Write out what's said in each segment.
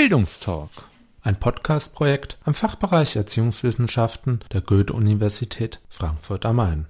Bildungstalk, ein Podcast-Projekt am Fachbereich Erziehungswissenschaften der Goethe-Universität Frankfurt am Main.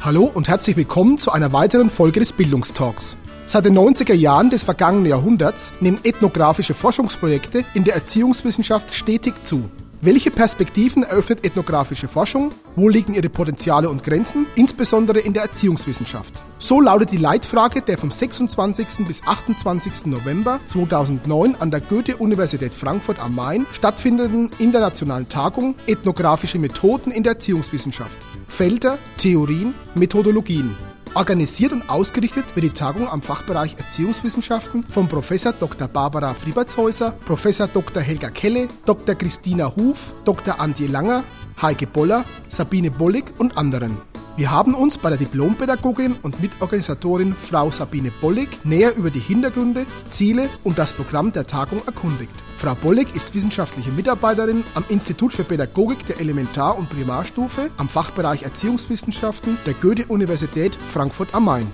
Hallo und herzlich willkommen zu einer weiteren Folge des Bildungstalks. Seit den 90er Jahren des vergangenen Jahrhunderts nehmen ethnografische Forschungsprojekte in der Erziehungswissenschaft stetig zu. Welche Perspektiven eröffnet ethnografische Forschung? Wo liegen ihre Potenziale und Grenzen, insbesondere in der Erziehungswissenschaft? So lautet die Leitfrage der vom 26. bis 28. November 2009 an der Goethe-Universität Frankfurt am Main stattfindenden internationalen Tagung Ethnografische Methoden in der Erziehungswissenschaft. Felder, Theorien, Methodologien. Organisiert und ausgerichtet wird die Tagung am Fachbereich Erziehungswissenschaften von Professor Dr. Barbara Friebertshäuser, Professor Dr. Helga Kelle, Dr. Christina Huf, Dr. Antje Langer, Heike Boller, Sabine Bollig und anderen. Wir haben uns bei der Diplompädagogin und Mitorganisatorin Frau Sabine Bollig näher über die Hintergründe, Ziele und das Programm der Tagung erkundigt. Frau Bollig ist wissenschaftliche Mitarbeiterin am Institut für Pädagogik der Elementar- und Primarstufe am Fachbereich Erziehungswissenschaften der Goethe-Universität Frankfurt am Main.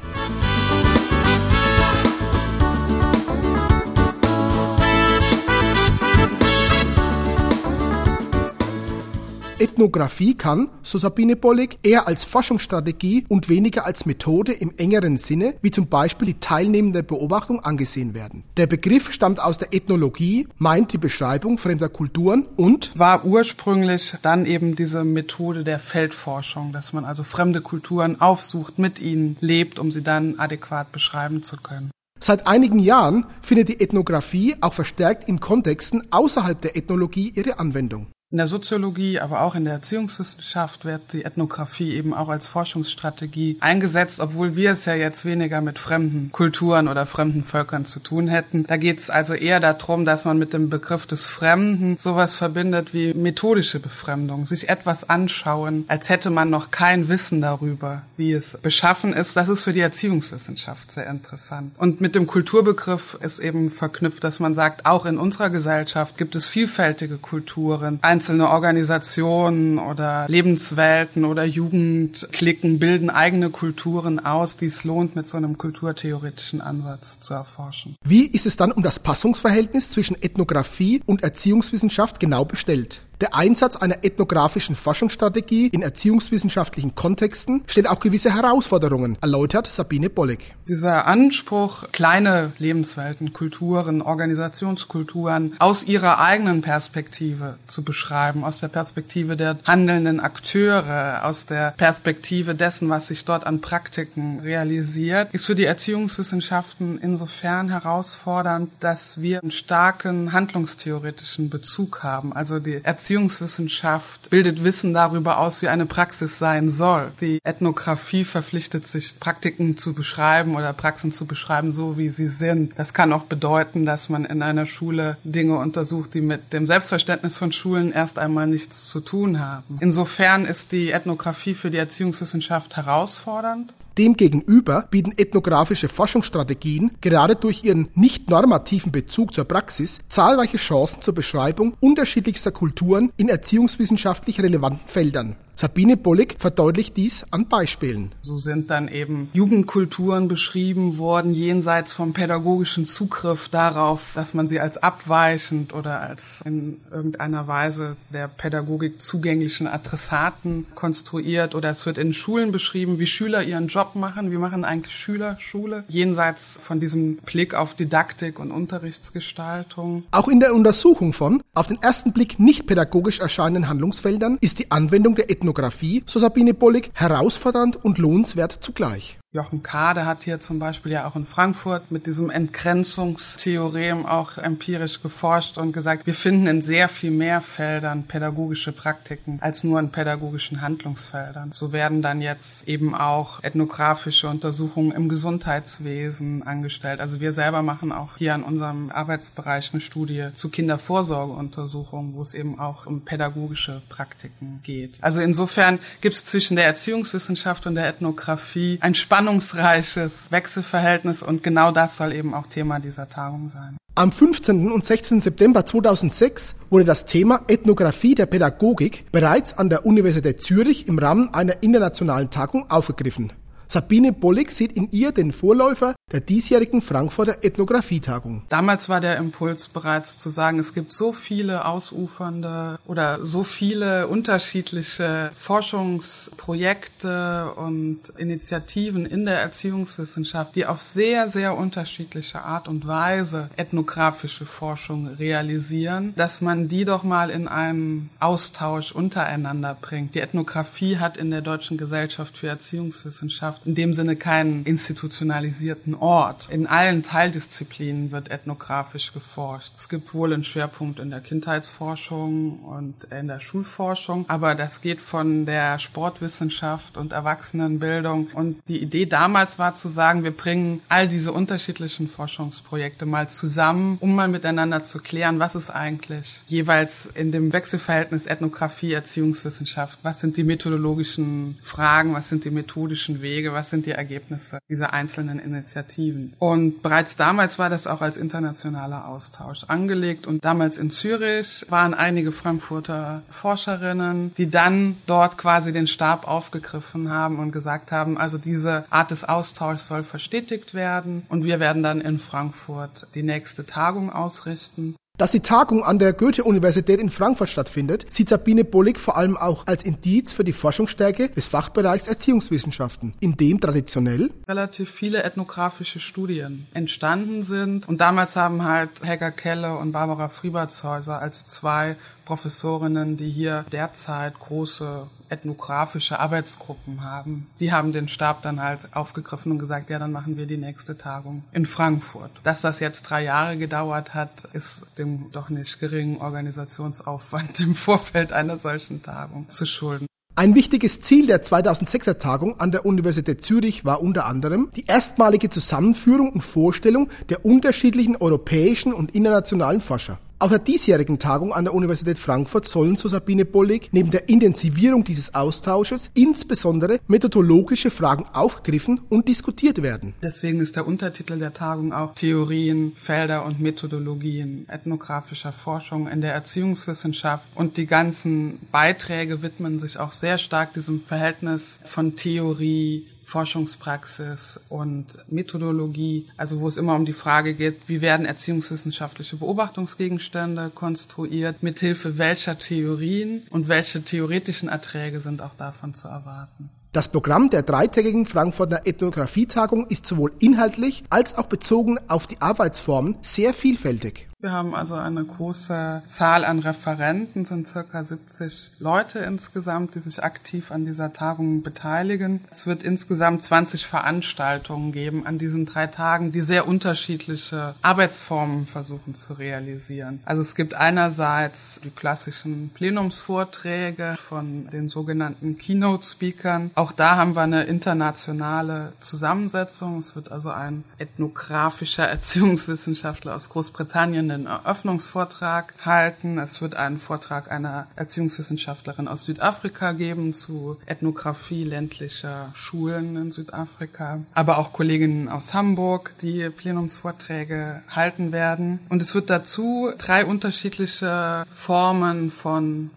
Ethnographie kann, so Sabine Bollig, eher als Forschungsstrategie und weniger als Methode im engeren Sinne, wie zum Beispiel die teilnehmende Beobachtung, angesehen werden. Der Begriff stammt aus der Ethnologie, meint die Beschreibung fremder Kulturen und war ursprünglich dann eben diese Methode der Feldforschung, dass man also fremde Kulturen aufsucht, mit ihnen lebt, um sie dann adäquat beschreiben zu können. Seit einigen Jahren findet die Ethnographie auch verstärkt in Kontexten außerhalb der Ethnologie ihre Anwendung. In der Soziologie, aber auch in der Erziehungswissenschaft wird die Ethnographie eben auch als Forschungsstrategie eingesetzt, obwohl wir es ja jetzt weniger mit fremden Kulturen oder fremden Völkern zu tun hätten. Da geht es also eher darum, dass man mit dem Begriff des Fremden sowas verbindet wie methodische Befremdung, sich etwas anschauen, als hätte man noch kein Wissen darüber, wie es beschaffen ist. Das ist für die Erziehungswissenschaft sehr interessant. Und mit dem Kulturbegriff ist eben verknüpft, dass man sagt, auch in unserer Gesellschaft gibt es vielfältige Kulturen einzelne Organisationen oder Lebenswelten oder Jugendklicken bilden eigene Kulturen aus, die es lohnt, mit so einem kulturtheoretischen Ansatz zu erforschen. Wie ist es dann um das Passungsverhältnis zwischen Ethnographie und Erziehungswissenschaft genau bestellt? Der Einsatz einer ethnografischen Forschungsstrategie in erziehungswissenschaftlichen Kontexten stellt auch gewisse Herausforderungen, erläutert Sabine Bollig. Dieser Anspruch, kleine Lebenswelten, Kulturen, Organisationskulturen aus ihrer eigenen Perspektive zu beschreiben, aus der Perspektive der handelnden Akteure, aus der Perspektive dessen, was sich dort an Praktiken realisiert, ist für die Erziehungswissenschaften insofern herausfordernd, dass wir einen starken handlungstheoretischen Bezug haben. Also die Erziehungswissenschaft bildet Wissen darüber aus, wie eine Praxis sein soll. Die Ethnographie verpflichtet sich, Praktiken zu beschreiben oder Praxen zu beschreiben, so wie sie sind. Das kann auch bedeuten, dass man in einer Schule Dinge untersucht, die mit dem Selbstverständnis von Schulen erst einmal nichts zu tun haben. Insofern ist die Ethnographie für die Erziehungswissenschaft herausfordernd. Demgegenüber bieten ethnografische Forschungsstrategien gerade durch ihren nicht normativen Bezug zur Praxis zahlreiche Chancen zur Beschreibung unterschiedlichster Kulturen in erziehungswissenschaftlich relevanten Feldern. Sabine Bollig verdeutlicht dies an Beispielen. So sind dann eben Jugendkulturen beschrieben worden, jenseits vom pädagogischen Zugriff darauf, dass man sie als abweichend oder als in irgendeiner Weise der Pädagogik zugänglichen Adressaten konstruiert. Oder es wird in Schulen beschrieben, wie Schüler ihren Job machen. Wie machen eigentlich Schüler Schule? Jenseits von diesem Blick auf Didaktik und Unterrichtsgestaltung. Auch in der Untersuchung von auf den ersten Blick nicht pädagogisch erscheinenden Handlungsfeldern ist die Anwendung der Ethnologie Ethnographie, so Sabine Bollig, herausfordernd und lohnenswert zugleich. Jochen Kade hat hier zum Beispiel ja auch in Frankfurt mit diesem Entgrenzungstheorem auch empirisch geforscht und gesagt, wir finden in sehr viel mehr Feldern pädagogische Praktiken als nur in pädagogischen Handlungsfeldern. So werden dann jetzt eben auch ethnografische Untersuchungen im Gesundheitswesen angestellt. Also wir selber machen auch hier in unserem Arbeitsbereich eine Studie zu Kindervorsorgeuntersuchungen, wo es eben auch um pädagogische Praktiken geht. Also insofern gibt es zwischen der Erziehungswissenschaft und der Ethnographie ein spannendes spannungsreiches Wechselverhältnis und genau das soll eben auch Thema dieser Tagung sein. Am 15. und 16. September 2006 wurde das Thema Ethnographie der Pädagogik bereits an der Universität Zürich im Rahmen einer internationalen Tagung aufgegriffen. Sabine Bollig sieht in ihr den Vorläufer der diesjährigen Frankfurter Ethnografietagung. Damals war der Impuls bereits zu sagen, es gibt so viele ausufernde oder so viele unterschiedliche Forschungsprojekte und Initiativen in der Erziehungswissenschaft, die auf sehr, sehr unterschiedliche Art und Weise ethnografische Forschung realisieren, dass man die doch mal in einen Austausch untereinander bringt. Die Ethnographie hat in der Deutschen Gesellschaft für Erziehungswissenschaft in dem Sinne keinen institutionalisierten Ort. In allen Teildisziplinen wird ethnografisch geforscht. Es gibt wohl einen Schwerpunkt in der Kindheitsforschung und in der Schulforschung, aber das geht von der Sportwissenschaft und Erwachsenenbildung. Und die Idee damals war zu sagen, wir bringen all diese unterschiedlichen Forschungsprojekte mal zusammen, um mal miteinander zu klären, was ist eigentlich jeweils in dem Wechselverhältnis Ethnographie, Erziehungswissenschaft, was sind die methodologischen Fragen, was sind die methodischen Wege, was sind die Ergebnisse dieser einzelnen Initiativen. Initiativen. Und bereits damals war das auch als internationaler Austausch angelegt. Und damals in Zürich waren einige Frankfurter Forscherinnen, die dann dort quasi den Stab aufgegriffen haben und gesagt haben, also diese Art des Austauschs soll verstetigt werden. Und wir werden dann in Frankfurt die nächste Tagung ausrichten. Dass die Tagung an der Goethe-Universität in Frankfurt stattfindet, sieht Sabine Bollig vor allem auch als Indiz für die Forschungsstärke des Fachbereichs Erziehungswissenschaften, in dem traditionell relativ viele ethnografische Studien entstanden sind. Und damals haben halt Helga Kelle und Barbara Friebertshäuser als zwei Professorinnen, die hier derzeit große ethnografische Arbeitsgruppen haben. Die haben den Stab dann halt aufgegriffen und gesagt, ja, dann machen wir die nächste Tagung in Frankfurt. Dass das jetzt drei Jahre gedauert hat, ist dem doch nicht geringen Organisationsaufwand im Vorfeld einer solchen Tagung zu schulden. Ein wichtiges Ziel der 2006er Tagung an der Universität Zürich war unter anderem die erstmalige Zusammenführung und Vorstellung der unterschiedlichen europäischen und internationalen Forscher. Auf der diesjährigen Tagung an der Universität Frankfurt sollen, so Sabine Bollig, neben der Intensivierung dieses Austausches insbesondere methodologische Fragen aufgegriffen und diskutiert werden. Deswegen ist der Untertitel der Tagung auch Theorien, Felder und Methodologien ethnografischer Forschung in der Erziehungswissenschaft. Und die ganzen Beiträge widmen sich auch sehr stark diesem Verhältnis von Theorie, Forschungspraxis und Methodologie, also wo es immer um die Frage geht, wie werden erziehungswissenschaftliche Beobachtungsgegenstände konstruiert, mithilfe welcher Theorien und welche theoretischen Erträge sind auch davon zu erwarten. Das Programm der dreitägigen Frankfurter Ethnografietagung ist sowohl inhaltlich als auch bezogen auf die Arbeitsformen sehr vielfältig. Wir haben also eine große Zahl an Referenten, sind circa 70 Leute insgesamt, die sich aktiv an dieser Tagung beteiligen. Es wird insgesamt 20 Veranstaltungen geben an diesen drei Tagen, die sehr unterschiedliche Arbeitsformen versuchen zu realisieren. Also es gibt einerseits die klassischen Plenumsvorträge von den sogenannten Keynote-Speakern. Auch da haben wir eine internationale Zusammensetzung. Es wird also ein ethnografischer Erziehungswissenschaftler aus Großbritannien einen Eröffnungsvortrag halten. Es wird einen Vortrag einer Erziehungswissenschaftlerin aus Südafrika geben zu Ethnographie ländlicher Schulen in Südafrika. Aber auch Kolleginnen aus Hamburg, die Plenumsvorträge halten werden. Und es wird dazu drei unterschiedliche Formen von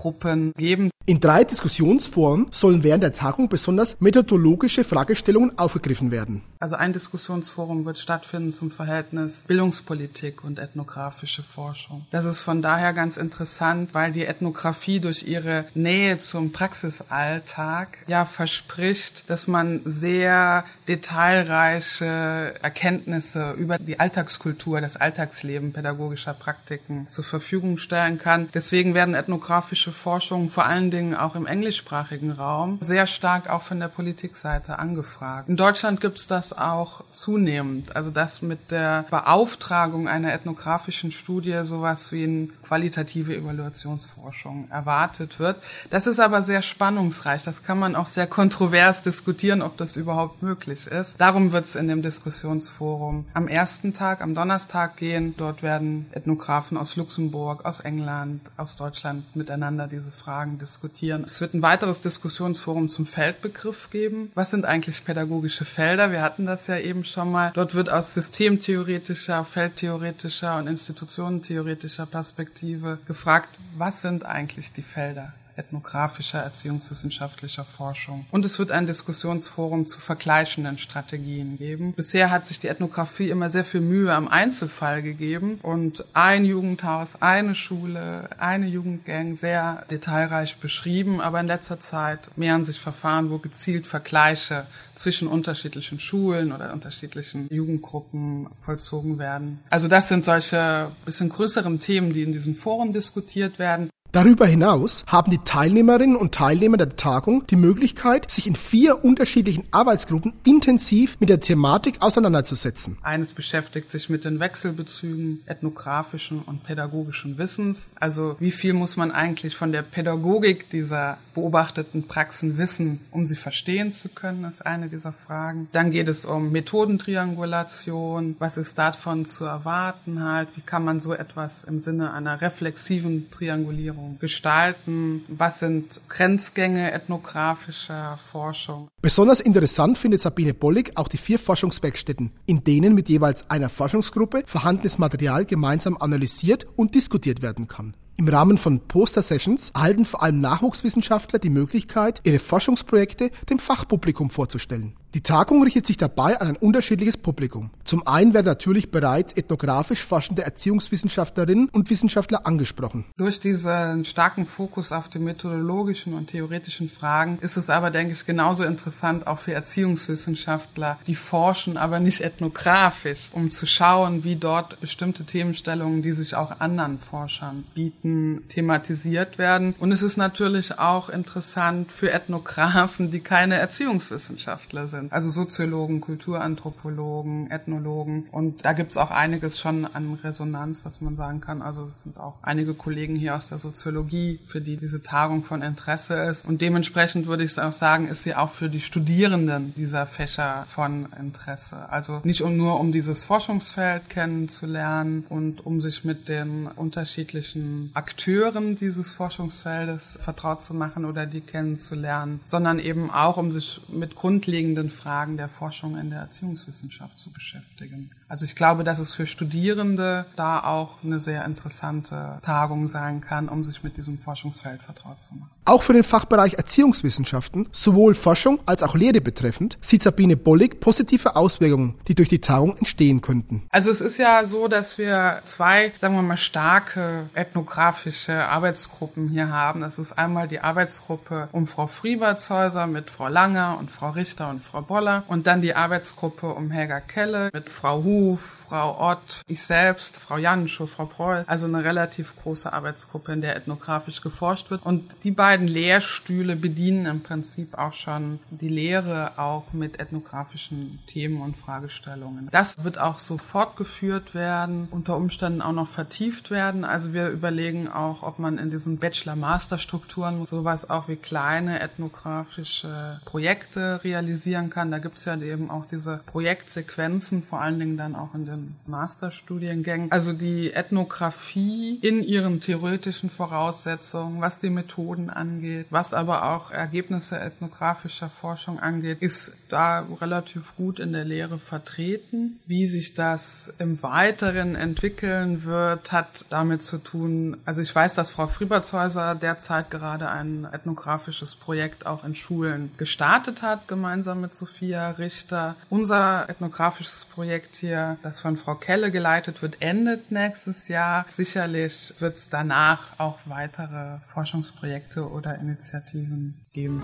Arbeitsgruppen geben. In drei Diskussionsforen sollen während der Tagung besonders methodologische Fragestellungen aufgegriffen werden. Also ein Diskussionsforum wird stattfinden zum Verhältnis Bildungspolitik und ethnografische Forschung. Das ist von daher ganz interessant, weil die Ethnographie durch ihre Nähe zum Praxisalltag ja verspricht, dass man sehr detailreiche Erkenntnisse über die Alltagskultur, das Alltagsleben pädagogischer Praktiken zur Verfügung stellen kann. Deswegen werden ethnografische Forschungen vor allen Dingen auch im englischsprachigen Raum sehr stark auch von der Politikseite angefragt. In Deutschland gibt es das auch zunehmend. Also dass mit der Beauftragung einer ethnografischen Studie sowas wie eine qualitative Evaluationsforschung erwartet wird. Das ist aber sehr spannungsreich. Das kann man auch sehr kontrovers diskutieren, ob das überhaupt möglich ist. Darum wird es in dem Diskussionsforum am ersten Tag, am Donnerstag gehen. Dort werden Ethnografen aus Luxemburg, aus England, aus Deutschland miteinander diese Fragen diskutieren. Es wird ein weiteres Diskussionsforum zum Feldbegriff geben. Was sind eigentlich pädagogische Felder? Wir hatten hatten das ja eben schon mal. Dort wird aus systemtheoretischer, feldtheoretischer und institutionentheoretischer Perspektive gefragt, was sind eigentlich die Felder? Ethnografischer, erziehungswissenschaftlicher Forschung. Und es wird ein Diskussionsforum zu vergleichenden Strategien geben. Bisher hat sich die Ethnographie immer sehr viel Mühe am Einzelfall gegeben und ein Jugendhaus, eine Schule, eine Jugendgang sehr detailreich beschrieben, aber in letzter Zeit mehren sich Verfahren, wo gezielt Vergleiche zwischen unterschiedlichen Schulen oder unterschiedlichen Jugendgruppen vollzogen werden. Also das sind solche bisschen größeren Themen, die in diesem Forum diskutiert werden. Darüber hinaus haben die Teilnehmerinnen und Teilnehmer der Tagung die Möglichkeit, sich in vier unterschiedlichen Arbeitsgruppen intensiv mit der Thematik auseinanderzusetzen. Eines beschäftigt sich mit den Wechselbezügen ethnografischen und pädagogischen Wissens. Also wie viel muss man eigentlich von der Pädagogik dieser beobachteten Praxen wissen, um sie verstehen zu können, ist eine dieser Fragen. Dann geht es um Methodentriangulation. Was ist davon zu erwarten halt? Wie kann man so etwas im Sinne einer reflexiven Triangulierung gestalten? Was sind Grenzgänge ethnografischer Forschung? Besonders interessant findet Sabine Bollig auch die vier Forschungswerkstätten, in denen mit jeweils einer Forschungsgruppe vorhandenes Material gemeinsam analysiert und diskutiert werden kann. Im Rahmen von Poster-Sessions erhalten vor allem Nachwuchswissenschaftler die Möglichkeit, ihre Forschungsprojekte dem Fachpublikum vorzustellen. Die Tagung richtet sich dabei an ein unterschiedliches Publikum. Zum einen werden natürlich bereits ethnografisch forschende Erziehungswissenschaftlerinnen und Wissenschaftler angesprochen. Durch diesen starken Fokus auf die methodologischen und theoretischen Fragen ist es aber, denke ich, genauso interessant auch für Erziehungswissenschaftler, die forschen, aber nicht ethnografisch, um zu schauen, wie dort bestimmte Themenstellungen, die sich auch anderen Forschern bieten, thematisiert werden. Und es ist natürlich auch interessant für Ethnografen, die keine Erziehungswissenschaftler sind sind. Also Soziologen, Kulturanthropologen, Ethnologen. Und da gibt es auch einiges schon an Resonanz, dass man sagen kann, also es sind auch einige Kollegen hier aus der Soziologie, für die diese Tagung von Interesse ist. Und dementsprechend würde ich auch sagen, ist sie auch für die Studierenden dieser Fächer von Interesse. Also nicht nur um dieses Forschungsfeld kennenzulernen und um sich mit den unterschiedlichen Akteuren dieses Forschungsfeldes vertraut zu machen oder die kennenzulernen, sondern eben auch um sich mit grundlegenden Fragen der Forschung in der Erziehungswissenschaft zu beschäftigen. Also ich glaube, dass es für Studierende da auch eine sehr interessante Tagung sein kann, um sich mit diesem Forschungsfeld vertraut zu machen. Auch für den Fachbereich Erziehungswissenschaften, sowohl Forschung als auch Lehre betreffend, sieht Sabine Bollig positive Auswirkungen, die durch die Tagung entstehen könnten. Also es ist ja so, dass wir zwei, sagen wir mal, starke ethnografische Arbeitsgruppen hier haben. Das ist einmal die Arbeitsgruppe um Frau Friebertshäuser mit Frau Langer und Frau Richter und Frau Boller und dann die Arbeitsgruppe um Helga Kelle mit Frau Huf, Frau Ott, ich selbst, Frau Janschow, Frau Proll. Also eine relativ große Arbeitsgruppe, in der ethnografisch geforscht wird. Und die beiden Lehrstühle bedienen im Prinzip auch schon die Lehre auch mit ethnografischen Themen und Fragestellungen. Das wird auch so fortgeführt werden, unter Umständen auch noch vertieft werden. Also wir überlegen auch, ob man in diesen Bachelor-Master-Strukturen sowas auch wie kleine ethnografische Projekte realisieren kann. Da gibt es ja eben auch diese Projektsequenzen, vor allen Dingen dann auch in den Masterstudiengängen. Also die Ethnographie in ihren theoretischen Voraussetzungen, was die Methoden angeht, was aber auch Ergebnisse ethnografischer Forschung angeht, ist da relativ gut in der Lehre vertreten. Wie sich das im Weiteren entwickeln wird, hat damit zu tun, also ich weiß, dass Frau Friebertshäuser derzeit gerade ein ethnografisches Projekt auch in Schulen gestartet hat, gemeinsam mit Sophia Richter. Unser ethnografisches Projekt hier, das von von Frau Kelle geleitet wird, endet nächstes Jahr. Sicherlich wird es danach auch weitere Forschungsprojekte oder Initiativen geben.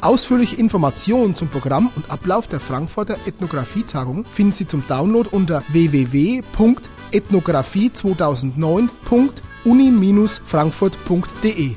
Ausführliche Informationen zum Programm und Ablauf der Frankfurter Ethnografietagung finden Sie zum Download unter www.ethnographie2009.uni-frankfurt.de.